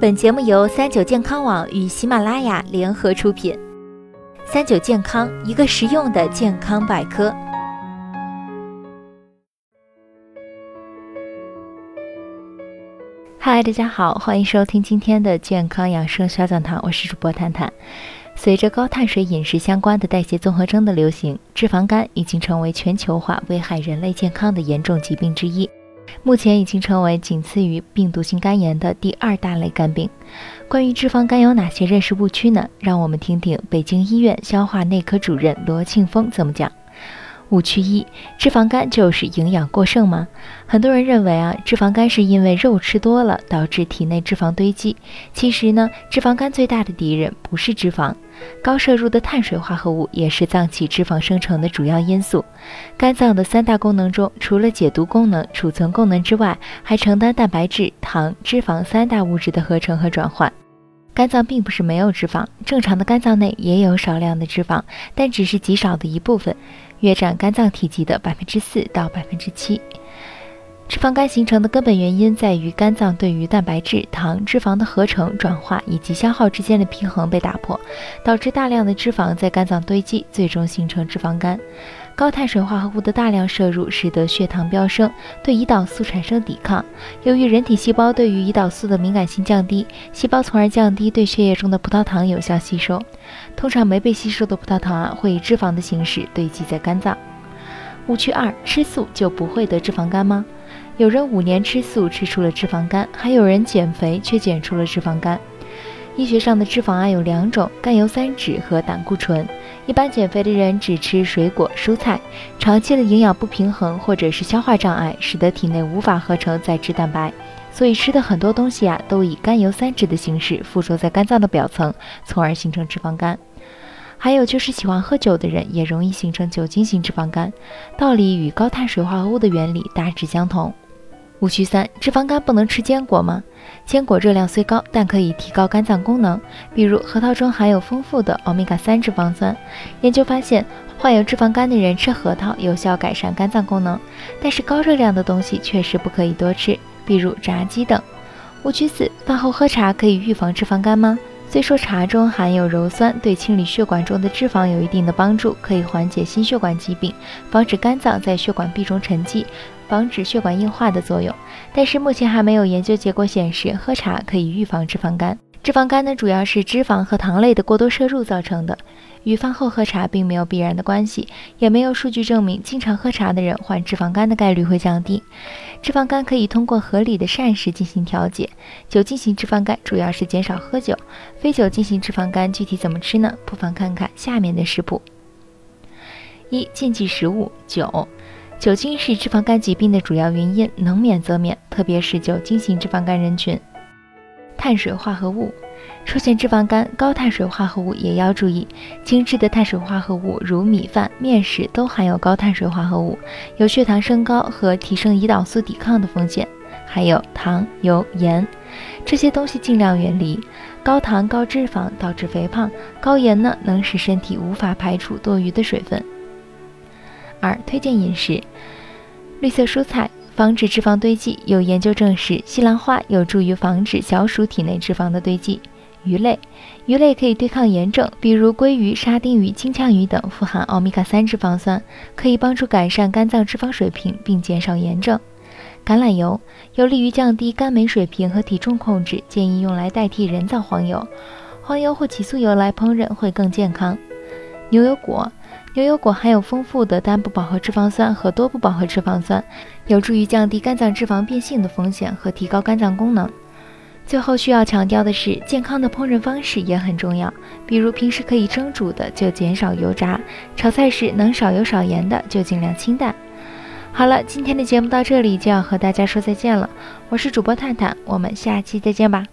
本节目由三九健康网与喜马拉雅联合出品。三九健康，一个实用的健康百科。嗨，大家好，欢迎收听今天的健康养生小讲堂，我是主播探探。随着高碳水饮食相关的代谢综合征的流行，脂肪肝已经成为全球化危害人类健康的严重疾病之一。目前已经成为仅次于病毒性肝炎的第二大类肝病。关于脂肪肝有哪些认识误区呢？让我们听听北京医院消化内科主任罗庆峰怎么讲。误区一：脂肪肝就是营养过剩吗？很多人认为啊，脂肪肝是因为肉吃多了导致体内脂肪堆积。其实呢，脂肪肝最大的敌人不是脂肪，高摄入的碳水化合物也是脏器脂肪生成的主要因素。肝脏的三大功能中，除了解毒功能、储存功能之外，还承担蛋白质、糖、脂肪三大物质的合成和转换。肝脏并不是没有脂肪，正常的肝脏内也有少量的脂肪，但只是极少的一部分。约占肝脏体积的百分之四到百分之七。脂肪肝形成的根本原因在于肝脏对于蛋白质、糖、脂肪的合成、转化以及消耗之间的平衡被打破，导致大量的脂肪在肝脏堆积，最终形成脂肪肝。高碳水化合物的大量摄入，使得血糖飙升，对胰岛素产生抵抗。由于人体细胞对于胰岛素的敏感性降低，细胞从而降低对血液中的葡萄糖有效吸收。通常没被吸收的葡萄糖啊，会以脂肪的形式堆积在肝脏。误区二：吃素就不会得脂肪肝吗？有人五年吃素吃出了脂肪肝，还有人减肥却减出了脂肪肝。医学上的脂肪啊有两种：甘油三酯和胆固醇。一般减肥的人只吃水果、蔬菜，长期的营养不平衡或者是消化障碍，使得体内无法合成载脂蛋白，所以吃的很多东西啊都以甘油三酯的形式附着在肝脏的表层，从而形成脂肪肝。还有就是喜欢喝酒的人也容易形成酒精性脂肪肝，道理与高碳水化合物的原理大致相同。误区三：脂肪肝不能吃坚果吗？坚果热量虽高，但可以提高肝脏功能。比如核桃中含有丰富的欧米伽三脂肪酸。研究发现，患有脂肪肝的人吃核桃有效改善肝脏功能。但是高热量的东西确实不可以多吃，比如炸鸡等。误区四：饭后喝茶可以预防脂肪肝吗？虽说茶中含有鞣酸，对清理血管中的脂肪有一定的帮助，可以缓解心血管疾病，防止肝脏在血管壁中沉积。防止血管硬化的作用，但是目前还没有研究结果显示喝茶可以预防脂肪肝。脂肪肝呢，主要是脂肪和糖类的过多摄入造成的，与饭后喝茶并没有必然的关系，也没有数据证明经常喝茶的人患脂肪肝的概率会降低。脂肪肝可以通过合理的膳食进行调节。酒精型脂肪肝主要是减少喝酒，非酒精型脂肪肝具体怎么吃呢？不妨看看下面的食谱。一、禁忌食物酒。酒精是脂肪肝疾病的主要原因，能免则免，特别是酒精型脂肪肝人群。碳水化合物出现脂肪肝，高碳水化合物也要注意。精致的碳水化合物如米饭、面食都含有高碳水化合物，有血糖升高和提升胰岛素抵抗的风险。还有糖、油、盐这些东西尽量远离。高糖高脂肪导致肥胖，高盐呢能使身体无法排出多余的水分。二、推荐饮食：绿色蔬菜，防止脂肪堆积。有研究证实，西兰花有助于防止小鼠体内脂肪的堆积。鱼类，鱼类可以对抗炎症，比如鲑鱼、沙丁鱼、金枪鱼等，富含欧米伽三脂肪酸，可以帮助改善肝脏脂肪水平，并减少炎症。橄榄油有利于降低肝酶水平和体重控制，建议用来代替人造黄油。黄油或起酥油来烹饪会更健康。牛油果。牛油果含有丰富的单不饱和脂肪酸和多不饱和脂肪酸，有助于降低肝脏脂肪变性的风险和提高肝脏功能。最后需要强调的是，健康的烹饪方式也很重要，比如平时可以蒸煮的就减少油炸，炒菜时能少油少盐的就尽量清淡。好了，今天的节目到这里就要和大家说再见了，我是主播探探，我们下期再见吧。